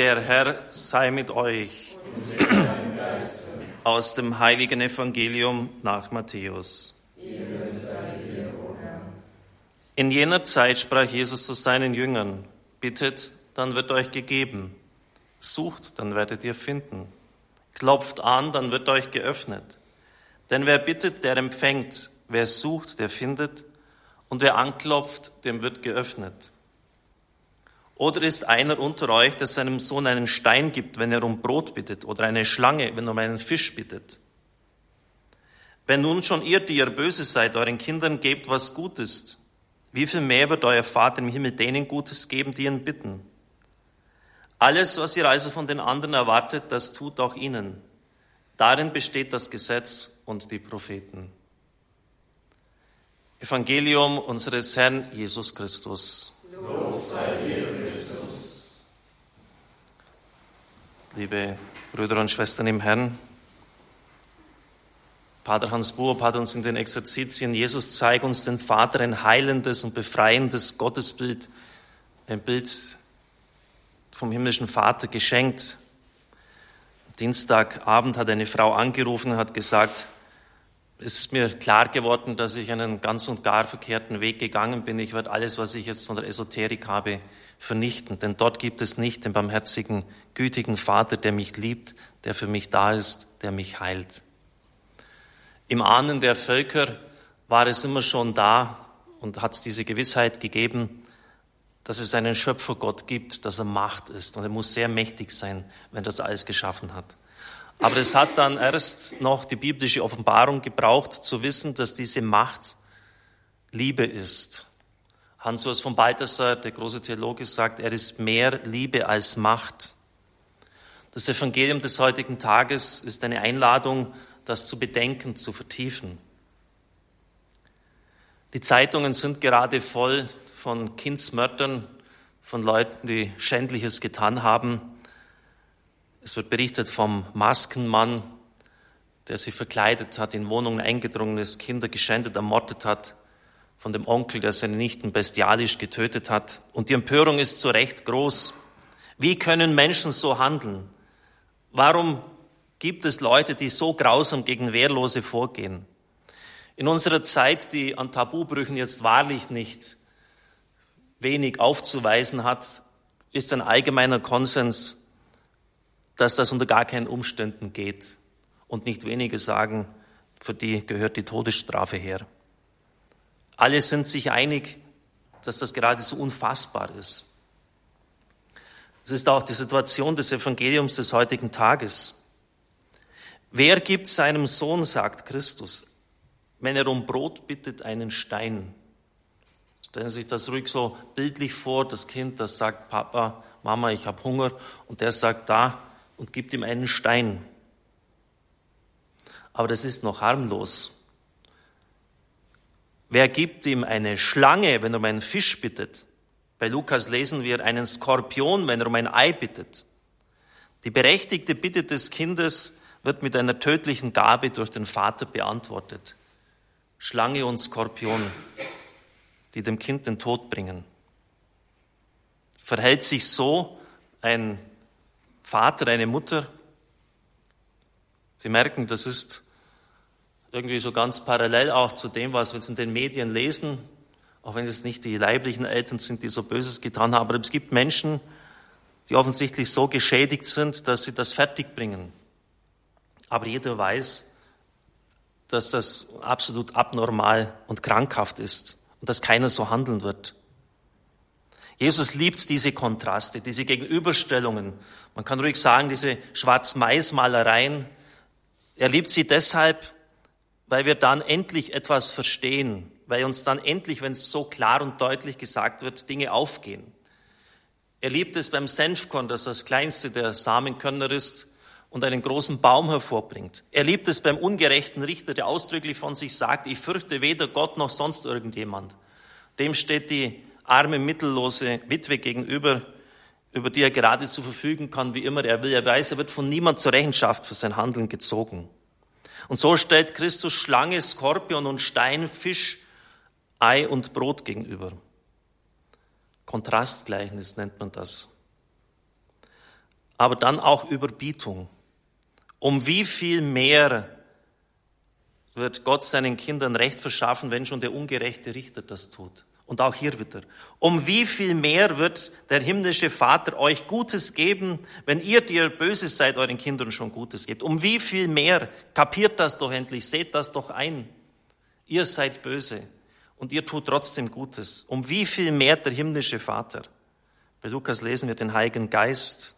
Der Herr sei mit euch. Aus dem heiligen Evangelium nach Matthäus. In jener Zeit sprach Jesus zu seinen Jüngern, bittet, dann wird euch gegeben. Sucht, dann werdet ihr finden. Klopft an, dann wird euch geöffnet. Denn wer bittet, der empfängt. Wer sucht, der findet. Und wer anklopft, dem wird geöffnet. Oder ist einer unter euch, der seinem Sohn einen Stein gibt, wenn er um Brot bittet, oder eine Schlange, wenn er um einen Fisch bittet? Wenn nun schon ihr, die ihr böse seid, euren Kindern gebt, was gut ist, wie viel mehr wird euer Vater im Himmel denen Gutes geben, die ihn bitten? Alles, was ihr also von den anderen erwartet, das tut auch ihnen. Darin besteht das Gesetz und die Propheten. Evangelium unseres Herrn Jesus Christus. Lob sei dir, liebe Brüder und Schwestern im Herrn. Pater Hans Buob hat uns in den Exerzitien Jesus zeigt uns den Vater ein heilendes und befreiendes Gottesbild, ein Bild vom himmlischen Vater geschenkt. Dienstagabend hat eine Frau angerufen und hat gesagt, es ist mir klar geworden, dass ich einen ganz und gar verkehrten Weg gegangen bin. Ich werde alles, was ich jetzt von der Esoterik habe, vernichten. Denn dort gibt es nicht den barmherzigen, gütigen Vater, der mich liebt, der für mich da ist, der mich heilt. Im Ahnen der Völker war es immer schon da und hat es diese Gewissheit gegeben, dass es einen Schöpfergott gibt, dass er Macht ist. Und er muss sehr mächtig sein, wenn das alles geschaffen hat. Aber es hat dann erst noch die biblische Offenbarung gebraucht, zu wissen, dass diese Macht Liebe ist. Hans-Urs von Balthasar, der große Theologe, sagt, er ist mehr Liebe als Macht. Das Evangelium des heutigen Tages ist eine Einladung, das zu bedenken, zu vertiefen. Die Zeitungen sind gerade voll von Kindsmördern, von Leuten, die Schändliches getan haben. Es wird berichtet vom Maskenmann, der sich verkleidet hat, in Wohnungen eingedrungen ist, Kinder geschändet, ermordet hat, von dem Onkel, der seine Nichten bestialisch getötet hat. Und die Empörung ist zu Recht groß. Wie können Menschen so handeln? Warum gibt es Leute, die so grausam gegen Wehrlose vorgehen? In unserer Zeit, die an Tabubrüchen jetzt wahrlich nicht wenig aufzuweisen hat, ist ein allgemeiner Konsens, dass das unter gar keinen Umständen geht. Und nicht wenige sagen, für die gehört die Todesstrafe her. Alle sind sich einig, dass das gerade so unfassbar ist. Es ist auch die Situation des Evangeliums des heutigen Tages. Wer gibt seinem Sohn, sagt Christus, wenn er um Brot bittet, einen Stein? Stellen Sie sich das ruhig so bildlich vor, das Kind, das sagt, Papa, Mama, ich habe Hunger, und der sagt da, und gibt ihm einen Stein. Aber das ist noch harmlos. Wer gibt ihm eine Schlange, wenn er um einen Fisch bittet? Bei Lukas lesen wir einen Skorpion, wenn er um ein Ei bittet. Die berechtigte Bitte des Kindes wird mit einer tödlichen Gabe durch den Vater beantwortet. Schlange und Skorpion, die dem Kind den Tod bringen. Verhält sich so ein Vater, eine Mutter. Sie merken, das ist irgendwie so ganz parallel auch zu dem, was wir jetzt in den Medien lesen, auch wenn es nicht die leiblichen Eltern sind, die so Böses getan haben, aber es gibt Menschen, die offensichtlich so geschädigt sind, dass sie das fertigbringen. Aber jeder weiß, dass das absolut abnormal und krankhaft ist und dass keiner so handeln wird. Jesus liebt diese Kontraste, diese Gegenüberstellungen. Man kann ruhig sagen, diese Schwarz-Mais-Malereien. Er liebt sie deshalb, weil wir dann endlich etwas verstehen, weil uns dann endlich, wenn es so klar und deutlich gesagt wird, Dinge aufgehen. Er liebt es beim Senfkorn, das das kleinste der Samenkörner ist und einen großen Baum hervorbringt. Er liebt es beim ungerechten Richter, der ausdrücklich von sich sagt, ich fürchte weder Gott noch sonst irgendjemand. Dem steht die arme, mittellose Witwe gegenüber, über die er gerade zu verfügen kann, wie immer er will. Er weiß, er wird von niemand zur Rechenschaft für sein Handeln gezogen. Und so stellt Christus Schlange, Skorpion und Stein, Fisch, Ei und Brot gegenüber. Kontrastgleichnis nennt man das. aber dann auch Überbietung. Um wie viel mehr wird Gott seinen Kindern Recht verschaffen, wenn schon der ungerechte Richter das tut? Und auch hier wieder. Um wie viel mehr wird der himmlische Vater euch Gutes geben, wenn ihr, die ihr Böses seid, euren Kindern schon Gutes gebt? Um wie viel mehr? Kapiert das doch endlich, seht das doch ein. Ihr seid böse und ihr tut trotzdem Gutes. Um wie viel mehr der himmlische Vater? Bei Lukas lesen wir den Heiligen Geist.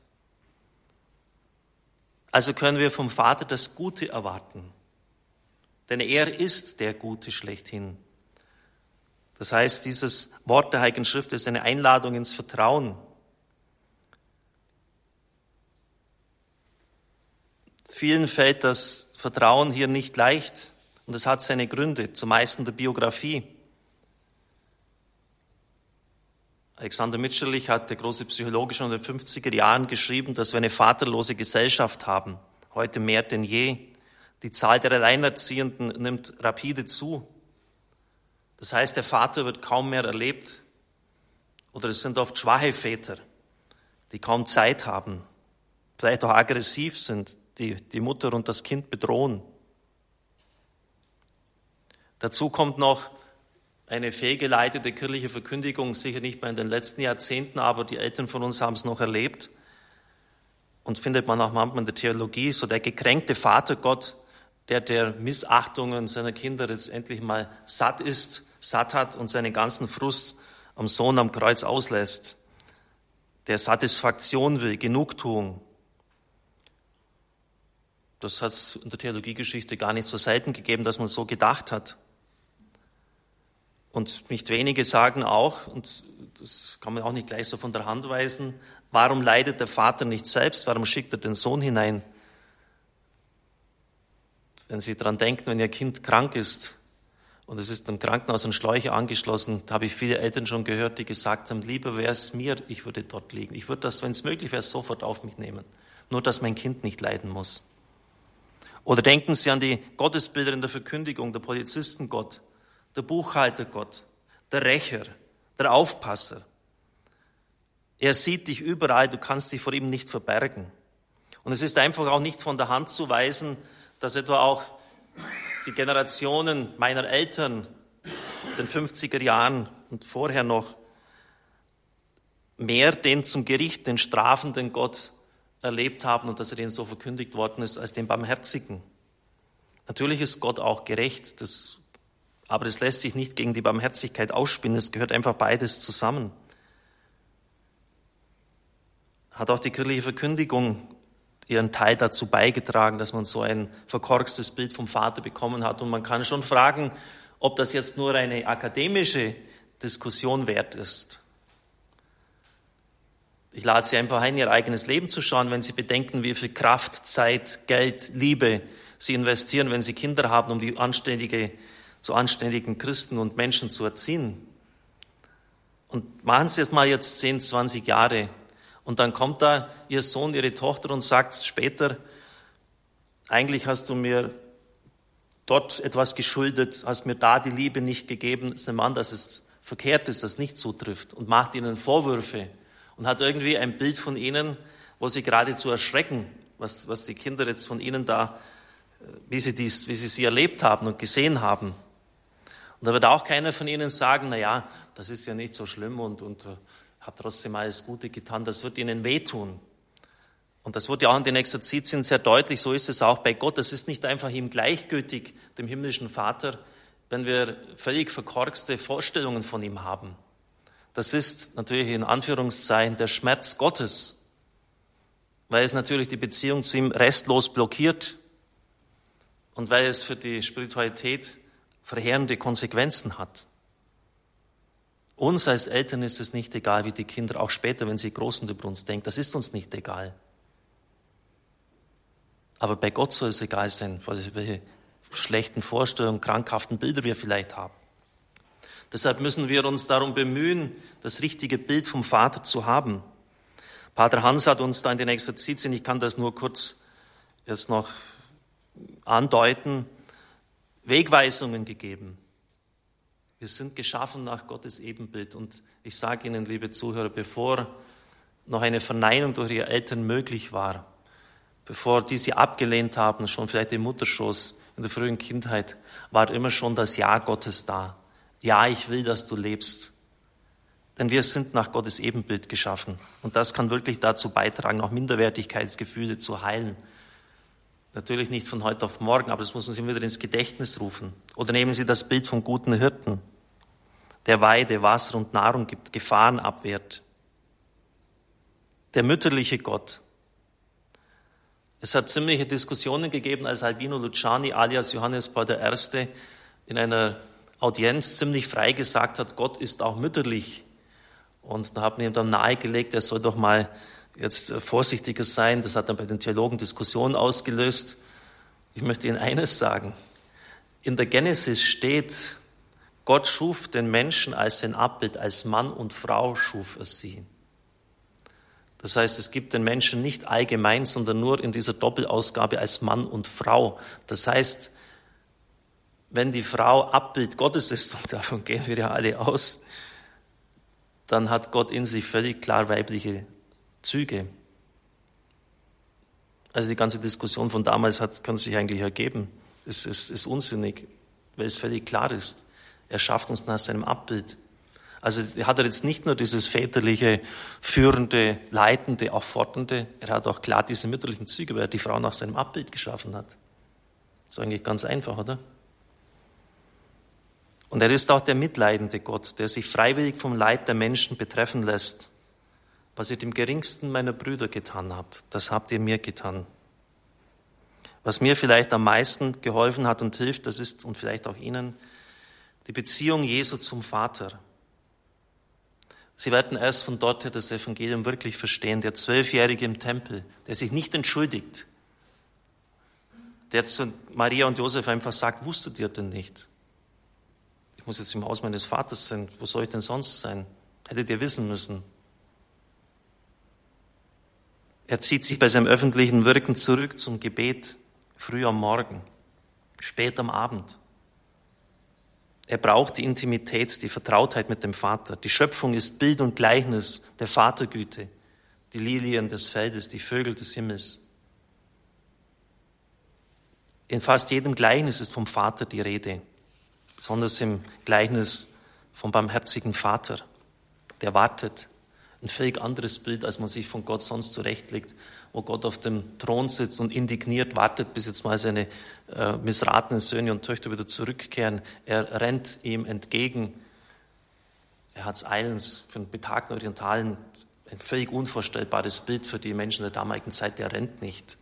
Also können wir vom Vater das Gute erwarten. Denn er ist der Gute schlechthin. Das heißt, dieses Wort der Heiligen Schrift ist eine Einladung ins Vertrauen. Vielen fällt das Vertrauen hier nicht leicht und es hat seine Gründe, zumeist in der Biografie. Alexander Mitscherlich hat, der große Psychologe, schon in den 50er Jahren geschrieben, dass wir eine vaterlose Gesellschaft haben, heute mehr denn je. Die Zahl der Alleinerziehenden nimmt rapide zu. Das heißt, der Vater wird kaum mehr erlebt. Oder es sind oft schwache Väter, die kaum Zeit haben, vielleicht auch aggressiv sind, die die Mutter und das Kind bedrohen. Dazu kommt noch eine fehlgeleitete kirchliche Verkündigung, sicher nicht mehr in den letzten Jahrzehnten, aber die Eltern von uns haben es noch erlebt. Und findet man auch manchmal in der Theologie, so der gekränkte Vatergott, der der Missachtungen seiner Kinder jetzt endlich mal satt ist satt hat und seinen ganzen Frust am Sohn am Kreuz auslässt, der Satisfaktion will, Genugtuung. Das hat es in der Theologiegeschichte gar nicht so selten gegeben, dass man so gedacht hat. Und nicht wenige sagen auch, und das kann man auch nicht gleich so von der Hand weisen, warum leidet der Vater nicht selbst? Warum schickt er den Sohn hinein? Wenn Sie daran denken, wenn Ihr Kind krank ist, und es ist im Krankenhaus an Schläuche angeschlossen. Da habe ich viele Eltern schon gehört, die gesagt haben, lieber wäre es mir, ich würde dort liegen. Ich würde das, wenn es möglich wäre, sofort auf mich nehmen. Nur, dass mein Kind nicht leiden muss. Oder denken Sie an die Gottesbilder in der Verkündigung, der Polizistengott, der Buchhaltergott, der Rächer, der Aufpasser. Er sieht dich überall, du kannst dich vor ihm nicht verbergen. Und es ist einfach auch nicht von der Hand zu weisen, dass etwa auch die Generationen meiner Eltern, den 50er Jahren und vorher noch, mehr den zum Gericht, den strafenden Gott erlebt haben und dass er denen so verkündigt worden ist, als den Barmherzigen. Natürlich ist Gott auch gerecht, das, aber es lässt sich nicht gegen die Barmherzigkeit ausspinnen, es gehört einfach beides zusammen. Hat auch die kirchliche Verkündigung ihren Teil dazu beigetragen, dass man so ein verkorkstes Bild vom Vater bekommen hat. Und man kann schon fragen, ob das jetzt nur eine akademische Diskussion wert ist. Ich lade Sie einfach ein, Ihr eigenes Leben zu schauen, wenn Sie bedenken, wie viel Kraft, Zeit, Geld, Liebe Sie investieren, wenn Sie Kinder haben, um die anständige, zu anständigen Christen und Menschen zu erziehen. Und machen Sie es mal jetzt 10, 20 Jahre und dann kommt da ihr Sohn, ihre Tochter und sagt später, eigentlich hast du mir dort etwas geschuldet, hast mir da die Liebe nicht gegeben. Das ist ein Mann, das ist verkehrt ist, das nicht zutrifft und macht ihnen Vorwürfe und hat irgendwie ein Bild von ihnen, wo sie geradezu erschrecken, was, was die Kinder jetzt von ihnen da, wie sie, dies, wie sie sie erlebt haben und gesehen haben. Und da wird auch keiner von ihnen sagen, na ja, das ist ja nicht so schlimm und, und habe trotzdem alles Gute getan, das wird ihnen wehtun. Und das wird ja auch in den Exerzitien sehr deutlich, so ist es auch bei Gott. Es ist nicht einfach ihm gleichgültig, dem himmlischen Vater, wenn wir völlig verkorkste Vorstellungen von ihm haben. Das ist natürlich in Anführungszeichen der Schmerz Gottes, weil es natürlich die Beziehung zu ihm restlos blockiert und weil es für die Spiritualität verheerende Konsequenzen hat. Uns als Eltern ist es nicht egal, wie die Kinder, auch später, wenn sie groß und über uns denken, das ist uns nicht egal. Aber bei Gott soll es egal sein, welche schlechten Vorstellungen, krankhaften Bilder wir vielleicht haben. Deshalb müssen wir uns darum bemühen, das richtige Bild vom Vater zu haben. Pater Hans hat uns da in den Exerzitien, ich kann das nur kurz jetzt noch andeuten, Wegweisungen gegeben. Wir sind geschaffen nach Gottes Ebenbild. Und ich sage Ihnen, liebe Zuhörer, bevor noch eine Verneinung durch ihre Eltern möglich war, bevor die sie abgelehnt haben, schon vielleicht im Mutterschoß, in der frühen Kindheit, war immer schon das Ja Gottes da. Ja, ich will, dass du lebst. Denn wir sind nach Gottes Ebenbild geschaffen. Und das kann wirklich dazu beitragen, auch Minderwertigkeitsgefühle zu heilen. Natürlich nicht von heute auf morgen, aber das muss man sich wieder ins Gedächtnis rufen. Oder nehmen Sie das Bild vom guten Hirten, der Weide, Wasser und Nahrung gibt, Gefahren abwehrt. Der mütterliche Gott. Es hat ziemliche Diskussionen gegeben, als Albino Luciani alias Johannes Paul I. in einer Audienz ziemlich frei gesagt hat, Gott ist auch mütterlich. Und da hat man ihm dann nahegelegt, er soll doch mal jetzt vorsichtiger sein. Das hat dann bei den Theologen Diskussionen ausgelöst. Ich möchte Ihnen eines sagen. In der Genesis steht, Gott schuf den Menschen als sein Abbild, als Mann und Frau schuf er sie. Das heißt, es gibt den Menschen nicht allgemein, sondern nur in dieser Doppelausgabe als Mann und Frau. Das heißt, wenn die Frau Abbild Gottes ist, und davon gehen wir ja alle aus, dann hat Gott in sich völlig klar weibliche Züge. Also die ganze Diskussion von damals hat, kann sich eigentlich ergeben. Es ist, ist unsinnig, weil es völlig klar ist. Er schafft uns nach seinem Abbild. Also hat er jetzt nicht nur dieses väterliche, führende, leitende, auch fordernde, er hat auch klar diese mütterlichen Züge, weil er die Frau nach seinem Abbild geschaffen hat. So eigentlich ganz einfach, oder? Und er ist auch der mitleidende Gott, der sich freiwillig vom Leid der Menschen betreffen lässt. Was ihr dem geringsten meiner Brüder getan habt, das habt ihr mir getan. Was mir vielleicht am meisten geholfen hat und hilft, das ist, und vielleicht auch Ihnen, die Beziehung Jesu zum Vater. Sie werden erst von dort her das Evangelium wirklich verstehen. Der Zwölfjährige im Tempel, der sich nicht entschuldigt, der zu Maria und Josef einfach sagt, wusstet ihr denn nicht? Ich muss jetzt im Haus meines Vaters sein. Wo soll ich denn sonst sein? Hättet ihr wissen müssen. Er zieht sich bei seinem öffentlichen Wirken zurück zum Gebet früh am Morgen, spät am Abend. Er braucht die Intimität, die Vertrautheit mit dem Vater. Die Schöpfung ist Bild und Gleichnis der Vatergüte. Die Lilien des Feldes, die Vögel des Himmels. In fast jedem Gleichnis ist vom Vater die Rede, besonders im Gleichnis vom barmherzigen Vater, der wartet, ein völlig anderes Bild, als man sich von Gott sonst zurechtlegt, wo Gott auf dem Thron sitzt und indigniert wartet, bis jetzt mal seine äh, missratenen Söhne und Töchter wieder zurückkehren. Er rennt ihm entgegen. Er hat es eilends für einen betagten Orientalen ein völlig unvorstellbares Bild für die Menschen der damaligen Zeit. Der rennt nicht.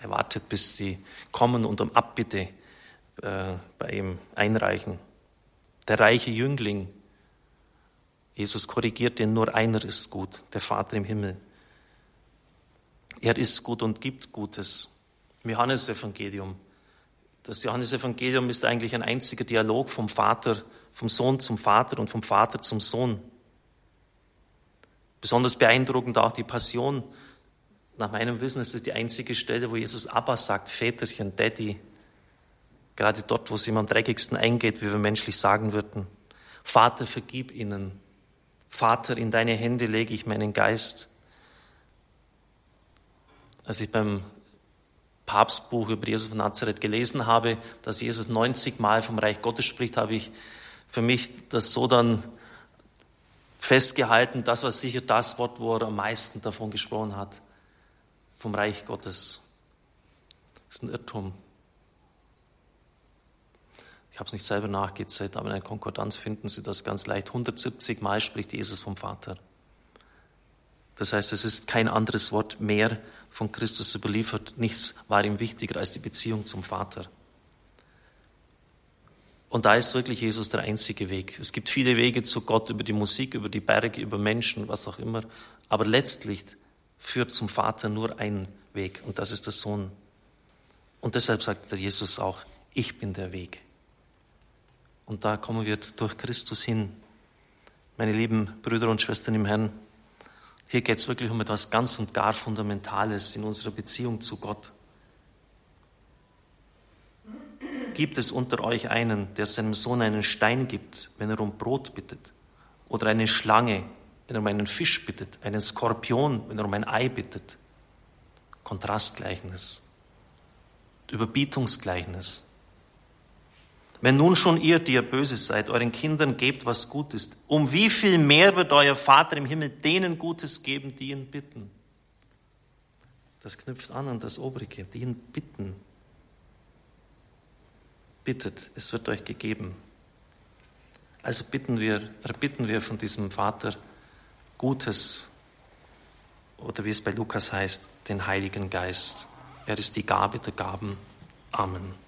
Er wartet, bis die kommen und um Abbitte äh, bei ihm einreichen. Der reiche Jüngling, Jesus korrigiert ihn, nur einer ist gut, der Vater im Himmel. Er ist gut und gibt Gutes. Im Johannesevangelium. Das Johannesevangelium ist eigentlich ein einziger Dialog vom Vater, vom Sohn zum Vater und vom Vater zum Sohn. Besonders beeindruckend auch die Passion. Nach meinem Wissen ist es die einzige Stelle, wo Jesus Abba sagt, Väterchen, Daddy. Gerade dort, wo es ihm am dreckigsten eingeht, wie wir menschlich sagen würden. Vater, vergib ihnen, Vater, in deine Hände lege ich meinen Geist. Als ich beim Papstbuch über Jesus von Nazareth gelesen habe, dass Jesus 90 Mal vom Reich Gottes spricht, habe ich für mich das so dann festgehalten, das war sicher das Wort, wo er am meisten davon gesprochen hat, vom Reich Gottes. Das ist ein Irrtum. Ich habe es nicht selber nachgezählt, aber in der Konkordanz finden Sie das ganz leicht. 170 Mal spricht Jesus vom Vater. Das heißt, es ist kein anderes Wort mehr von Christus überliefert. Nichts war ihm wichtiger als die Beziehung zum Vater. Und da ist wirklich Jesus der einzige Weg. Es gibt viele Wege zu Gott über die Musik, über die Berge, über Menschen, was auch immer. Aber letztlich führt zum Vater nur ein Weg und das ist der Sohn. Und deshalb sagt der Jesus auch, ich bin der Weg. Und da kommen wir durch Christus hin. Meine lieben Brüder und Schwestern im Herrn, hier geht es wirklich um etwas ganz und gar Fundamentales in unserer Beziehung zu Gott. Gibt es unter euch einen, der seinem Sohn einen Stein gibt, wenn er um Brot bittet? Oder eine Schlange, wenn er um einen Fisch bittet, einen Skorpion, wenn er um ein Ei bittet. Kontrastgleichnis, Überbietungsgleichnis. Wenn nun schon ihr, die ihr böse seid, euren Kindern gebt, was gut ist, um wie viel mehr wird euer Vater im Himmel denen Gutes geben, die ihn bitten? Das knüpft an an das Obrige, die ihn bitten. Bittet, es wird euch gegeben. Also bitten wir, erbitten wir von diesem Vater Gutes oder wie es bei Lukas heißt, den Heiligen Geist. Er ist die Gabe der Gaben. Amen.